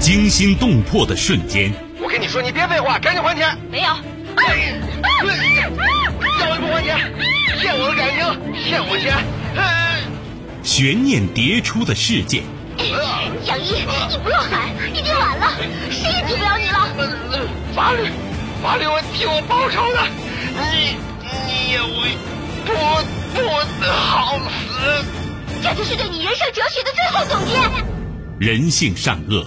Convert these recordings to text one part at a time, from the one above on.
惊心动魄的瞬间。我跟你说，你别废话，赶紧还钱。没有。要你不还钱，骗我的感情，骗我钱。悬念迭出的事件。杨一，你不要喊，已经晚了，谁也救不了你了。法律，法律会替我报仇的。你，你也会不不好死。这就是对你人生哲学的最后总结。人性善恶，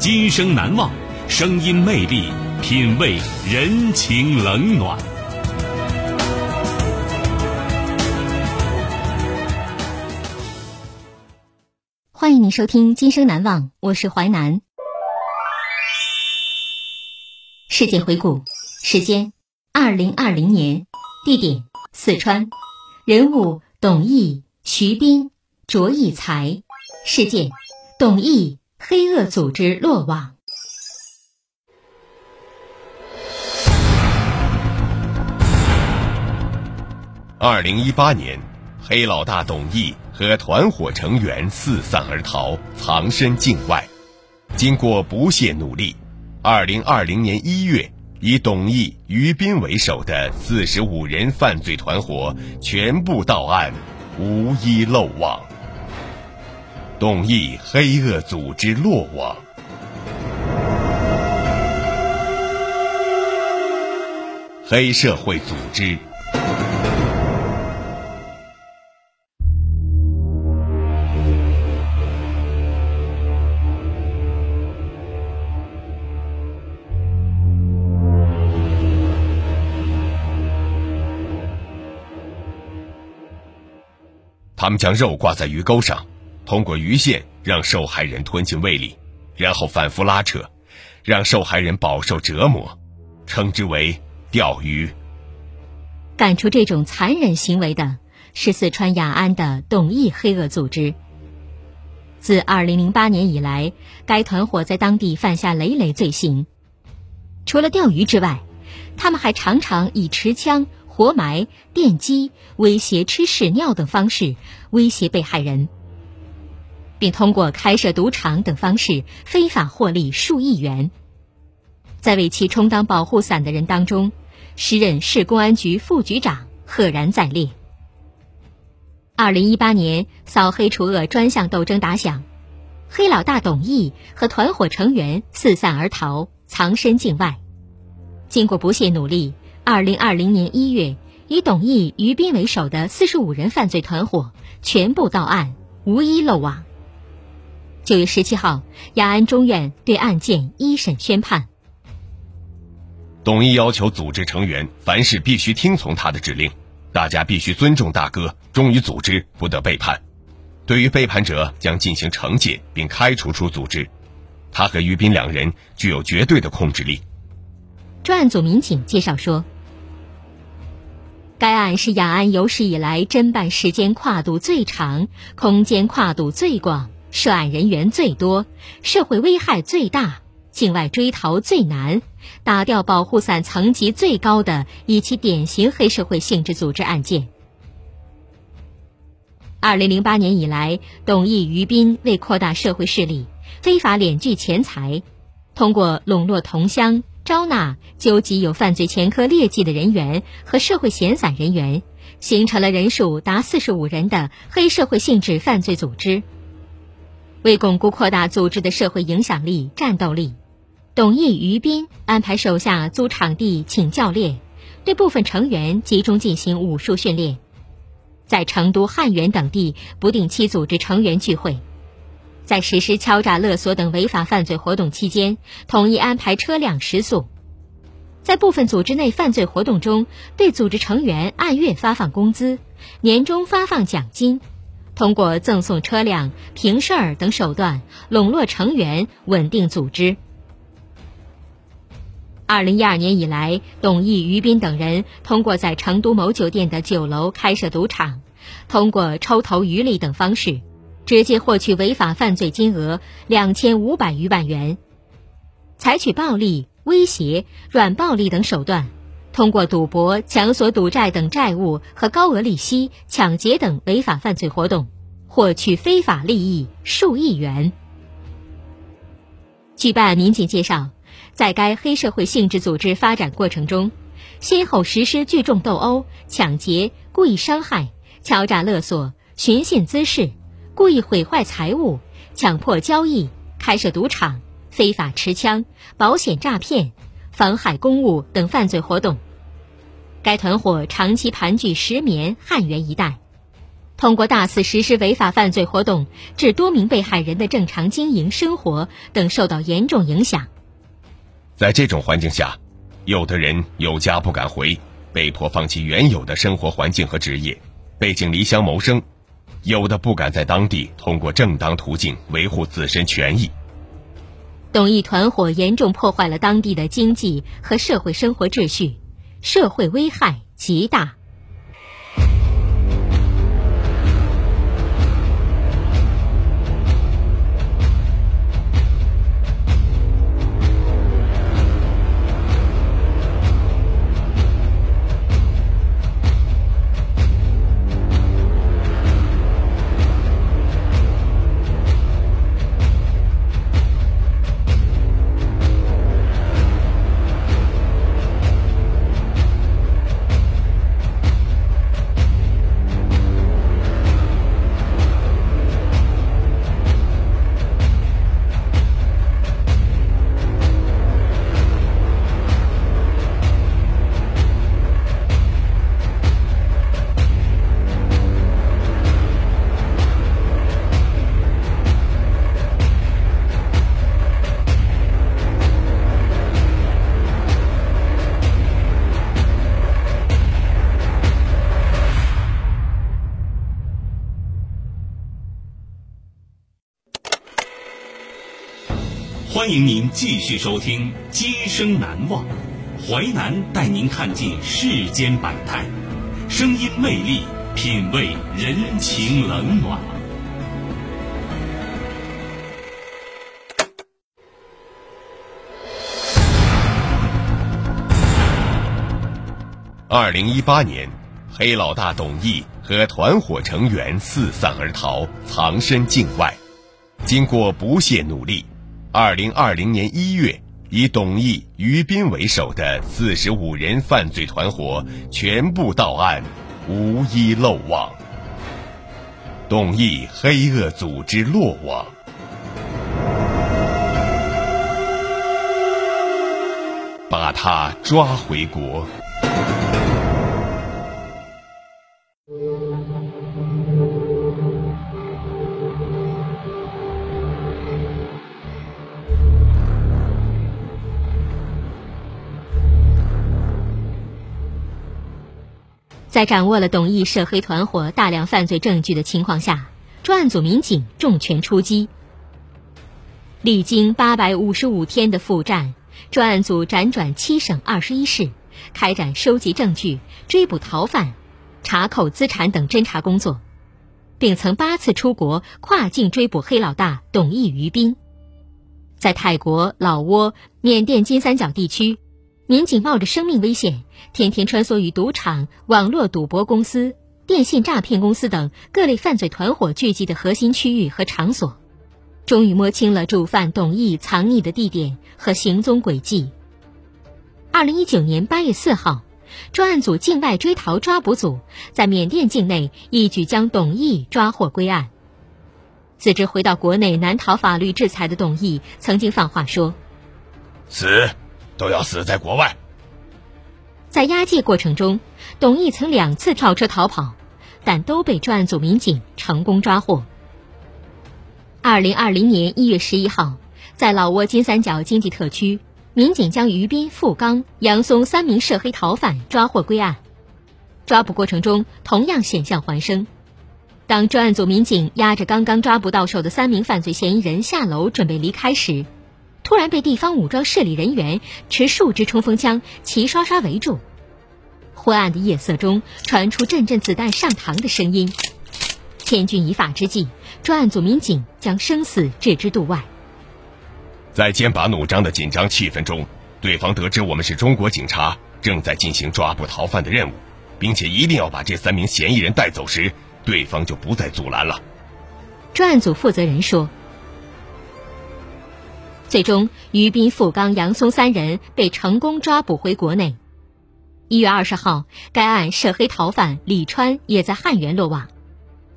今生难忘，声音魅力，品味人情冷暖。欢迎您收听《今生难忘》，我是淮南。世界回顾，时间：二零二零年，地点：四川，人物：董毅、徐斌、卓义才，事件：董毅黑恶组织落网。二零一八年，黑老大董毅。和团伙成员四散而逃，藏身境外。经过不懈努力，二零二零年一月，以董毅、于斌为首的四十五人犯罪团伙全部到案，无一漏网。董毅黑恶组织落网。黑社会组织。他们将肉挂在鱼钩上，通过鱼线让受害人吞进胃里，然后反复拉扯，让受害人饱受折磨，称之为钓鱼。干出这种残忍行为的是四川雅安的董毅黑恶组织。自2008年以来，该团伙在当地犯下累累罪行。除了钓鱼之外，他们还常常以持枪。活埋、电击、威胁吃屎尿等方式威胁被害人，并通过开设赌场等方式非法获利数亿元。在为其充当保护伞的人当中，时任市公安局副局长赫然在列。二零一八年扫黑除恶专项斗争打响，黑老大董毅和团伙成员四散而逃，藏身境外。经过不懈努力。二零二零年一月，以董毅、于斌为首的四十五人犯罪团伙全部到案，无一漏网。九月十七号，雅安中院对案件一审宣判。董毅要求组织成员凡事必须听从他的指令，大家必须尊重大哥，忠于组织，不得背叛。对于背叛者，将进行惩戒并开除出组织。他和于斌两人具有绝对的控制力。专案组民警介绍说，该案是雅安有史以来侦办时间跨度最长、空间跨度最广、涉案人员最多、社会危害最大、境外追逃最难、打掉保护伞层级最高的一起典型黑社会性质组织案件。二零零八年以来，董毅、于斌为扩大社会势力，非法敛聚钱财，通过笼络同乡。招纳、纠集有犯罪前科劣迹的人员和社会闲散人员，形成了人数达四十五人的黑社会性质犯罪组织。为巩固扩大组织的社会影响力、战斗力，董毅、于斌安排手下租场地、请教练，对部分成员集中进行武术训练，在成都、汉源等地不定期组织成员聚会。在实施敲诈勒索等违法犯罪活动期间，统一安排车辆食宿；在部分组织内犯罪活动中，对组织成员按月发放工资，年终发放奖金，通过赠送车辆、平事儿等手段笼络成员，稳定组织。二零一二年以来，董毅、于斌等人通过在成都某酒店的酒楼开设赌场，通过抽头渔利等方式，直接获取违法犯罪金额两千五百余万元。采取暴力、威胁、软暴力等手段，通过赌博、强索赌债等债务和高额利息、抢劫等违法犯罪活动，获取非法利益数亿元。据办案民警介绍。在该黑社会性质组织发展过程中，先后实施聚众斗殴、抢劫、故意伤害、敲诈勒索、寻衅滋事、故意毁坏财物、强迫交易、开设赌场、非法持枪、保险诈骗、妨害公务等犯罪活动。该团伙长期盘踞石棉、汉源一带，通过大肆实施违法犯罪活动，致多名被害人的正常经营生活等受到严重影响。在这种环境下，有的人有家不敢回，被迫放弃原有的生活环境和职业，背井离乡谋生；有的不敢在当地通过正当途径维护自身权益。董毅团伙严重破坏了当地的经济和社会生活秩序，社会危害极大。欢迎您继续收听《今生难忘》，淮南带您看尽世间百态，声音魅力，品味人情冷暖。二零一八年，黑老大董毅和团伙成员四散而逃，藏身境外。经过不懈努力。二零二零年一月，以董毅、于斌为首的四十五人犯罪团伙全部到案，无一漏网。董毅黑恶组织落网，把他抓回国。在掌握了董毅涉黑团伙大量犯罪证据的情况下，专案组民警重拳出击。历经八百五十五天的复战，专案组辗转七省二十一市，开展收集证据、追捕逃犯、查扣资产等侦查工作，并曾八次出国跨境追捕黑老大董毅、于斌。在泰国、老挝、缅甸金三角地区。民警冒着生命危险，天天穿梭于赌场、网络赌博公司、电信诈骗公司等各类犯罪团伙聚集的核心区域和场所，终于摸清了主犯董毅藏匿的地点和行踪轨迹。二零一九年八月四号，专案组境外追逃抓捕组在缅甸境内一举将董毅抓获归案。自知回到国内难逃法律制裁的董毅，曾经放话说：“死。”都要死在国外。在押解过程中，董毅曾两次跳车逃跑，但都被专案组民警成功抓获。二零二零年一月十一号，在老挝金三角经济特区，民警将于斌、付刚、杨松三名涉黑逃犯抓获归案。抓捕过程中同样险象环生，当专案组民警押着刚刚抓捕到手的三名犯罪嫌疑人下楼准备离开时，突然被地方武装势力人员持数支冲锋枪齐刷刷围住。昏暗的夜色中传出阵阵子弹上膛的声音。千钧一发之际，专案组民警将生死置之度外。在剑拔弩张的紧张气氛中，对方得知我们是中国警察，正在进行抓捕逃犯的任务，并且一定要把这三名嫌疑人带走时，对方就不再阻拦了。专案组负责人说。最终，于斌、付刚、杨松三人被成功抓捕回国内。一月二十号，该案涉黑逃犯李川也在汉源落网。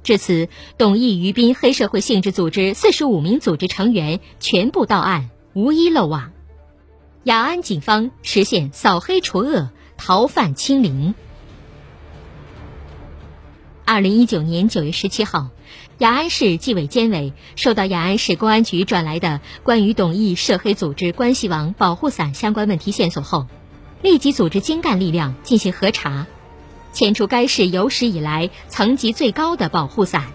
至此，董毅、于斌黑社会性质组织四十五名组织成员全部到案，无一漏网。雅安警方实现扫黑除恶、逃犯清零。二零一九年九月十七号。雅安市纪委监委收到雅安市公安局转来的关于董毅涉黑组织“关系网”保护伞相关问题线索后，立即组织精干力量进行核查，牵出该市有史以来层级最高的保护伞。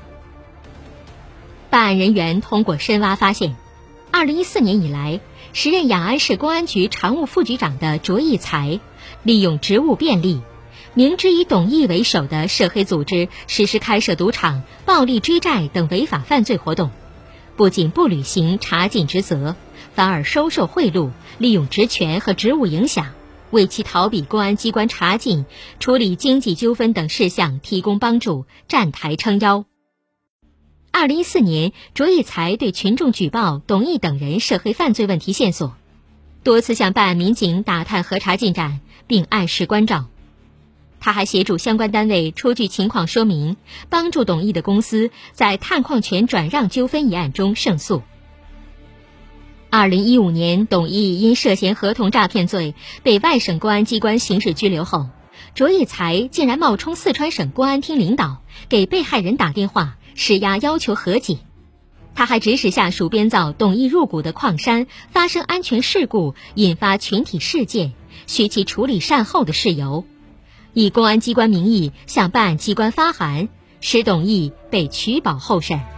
办案人员通过深挖发现，二零一四年以来，时任雅安市公安局常务副局长的卓义才，利用职务便利。明知以董毅为首的涉黑组织实施开设赌场、暴力追债等违法犯罪活动，不仅不履行查禁职责，反而收受贿赂，利用职权和职务影响，为其逃避公安机关查禁、处理经济纠纷等事项提供帮助，站台撑腰。二零一四年，卓一才对群众举报董毅等人涉黑犯罪问题线索，多次向办案民警打探核查进展，并按时关照。他还协助相关单位出具情况说明，帮助董毅的公司在探矿权转让纠纷一案中胜诉。二零一五年，董毅因涉嫌合同诈骗罪被外省公安机关刑事拘留后，卓义才竟然冒充四川省公安厅领导，给被害人打电话施压要求和解。他还指使下属编造董毅入股的矿山发生安全事故，引发群体事件，需其处理善后的事由。以公安机关名义向办案机关发函，使董毅被取保候审。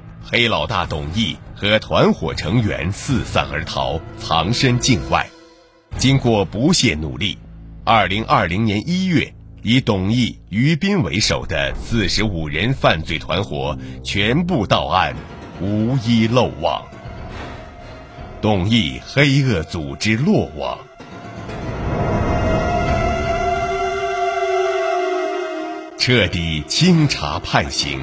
黑老大董毅和团伙成员四散而逃，藏身境外。经过不懈努力，二零二零年一月，以董毅、于斌为首的四十五人犯罪团伙全部到案，无一漏网。董毅黑恶组织落网，彻底清查判刑。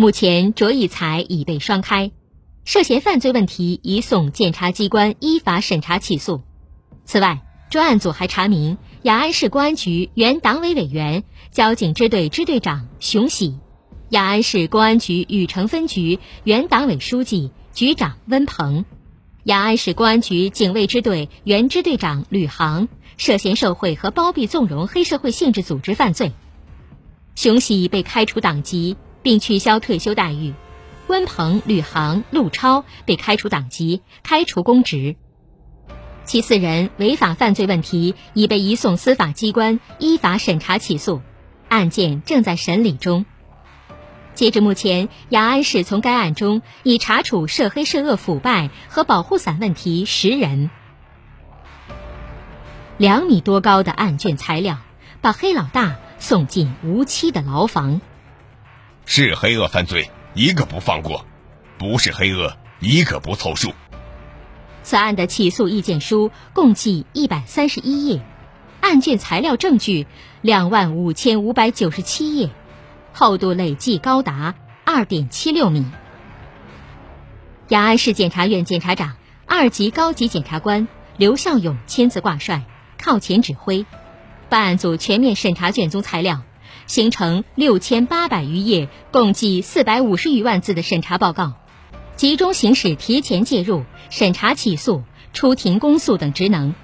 目前，卓以才已被双开，涉嫌犯罪问题移送检察机关依法审查起诉。此外，专案组还查明，雅安市公安局原党委委员、交警支队支队长熊喜，雅安市公安局禹城分局原党委书记、局长温鹏，雅安市公安局警卫支队原支队长吕航涉嫌受贿和包庇纵容黑社会性质组织犯罪，熊喜被开除党籍并取消退休待遇。温鹏、吕航、陆超被开除党籍、开除公职，其四人违法犯罪问题已被移送司法机关依法审查起诉，案件正在审理中。截至目前，雅安市从该案中已查处涉黑涉恶腐败和保护伞问题十人。两米多高的案卷材料，把黑老大送进无期的牢房。是黑恶犯罪。一个不放过，不是黑恶，一个不凑数。此案的起诉意见书共计一百三十一页，案卷材料证据两万五千五百九十七页，厚度累计高达二点七六米。雅安市检察院检察长、二级高级检察官刘孝勇亲自挂帅，靠前指挥，办案组全面审查卷宗材料。形成六千八百余页、共计四百五十余万字的审查报告，集中行使提前介入、审查起诉、出庭公诉等职能。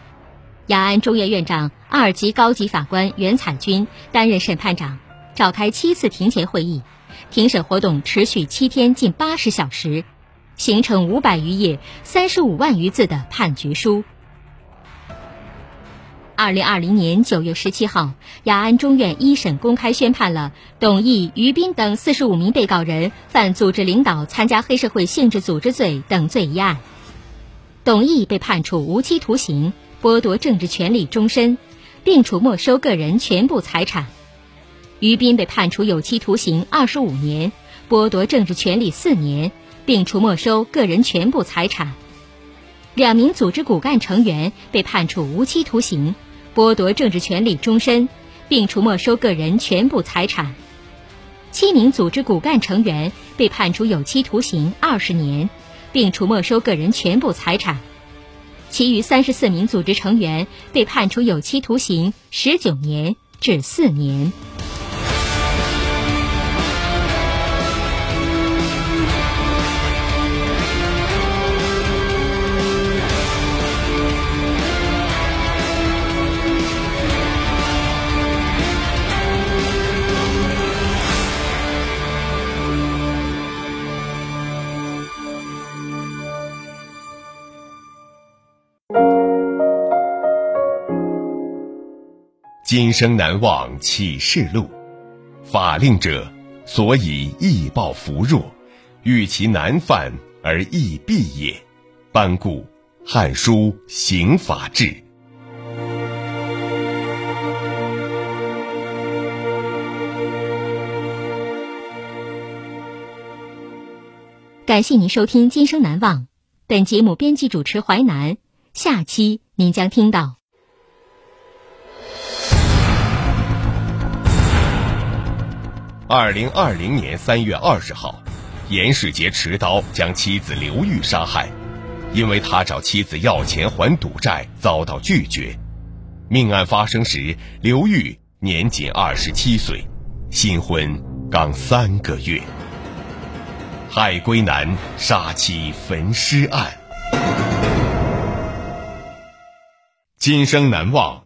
雅安中院院长、二级高级法官袁彩军担任审判长，召开七次庭前会议，庭审活动持续七天，近八十小时，形成五百余页、三十五万余字的判决书。二零二零年九月十七号，雅安中院一审公开宣判了董毅、于斌等四十五名被告人犯组织领导参加黑社会性质组织罪等罪一案。董毅被判处无期徒刑，剥夺政治权利终身，并处没收个人全部财产；于斌被判处有期徒刑二十五年，剥夺政治权利四年，并处没收个人全部财产。两名组织骨干成员被判处无期徒刑。剥夺政治权利终身，并处没收个人全部财产。七名组织骨干成员被判处有期徒刑二十年，并处没收个人全部财产。其余三十四名组织成员被判处有期徒刑十九年至四年。今生难忘启示录，法令者，所以易报弗弱，欲其难犯而易避也。班固《汉书·刑法志》。感谢您收听《今生难忘》，本节目编辑主持淮南，下期您将听到。二零二零年三月二十号，严世杰持刀将妻子刘玉杀害，因为他找妻子要钱还赌债遭到拒绝。命案发生时，刘玉年仅二十七岁，新婚刚三个月。海归男杀妻焚尸案，今生难忘。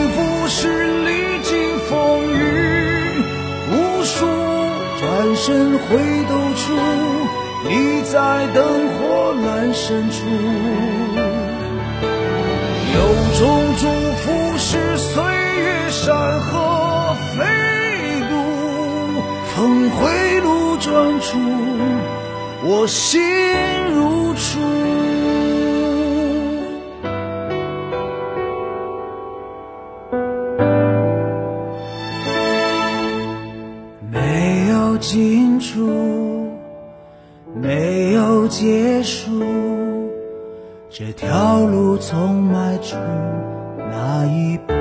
转身回头处。你在灯火阑珊处，有种祝福是岁月山河飞渡，峰回路转处，我心如初。没有。结束，这条路从迈出那一步，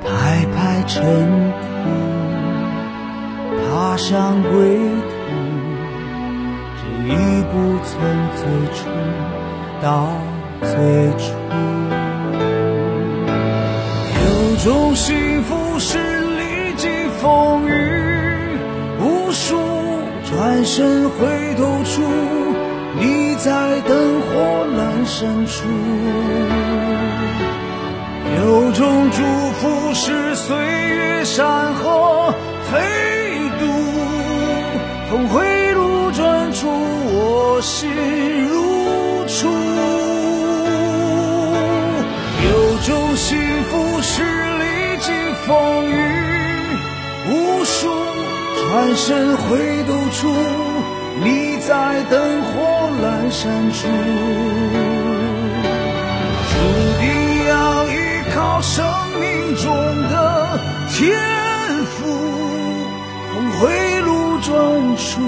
拍拍尘土，踏上归途，这一步从最初到最初，有种幸福是风雨无数，转身回头处，你在灯火阑珊处。有种祝福是岁月山河飞渡，峰回路转处，我心如初。有种幸福是历经风雨，转身回头处，你在灯火阑珊处。注定要依靠生命中的天赋，峰回路转处，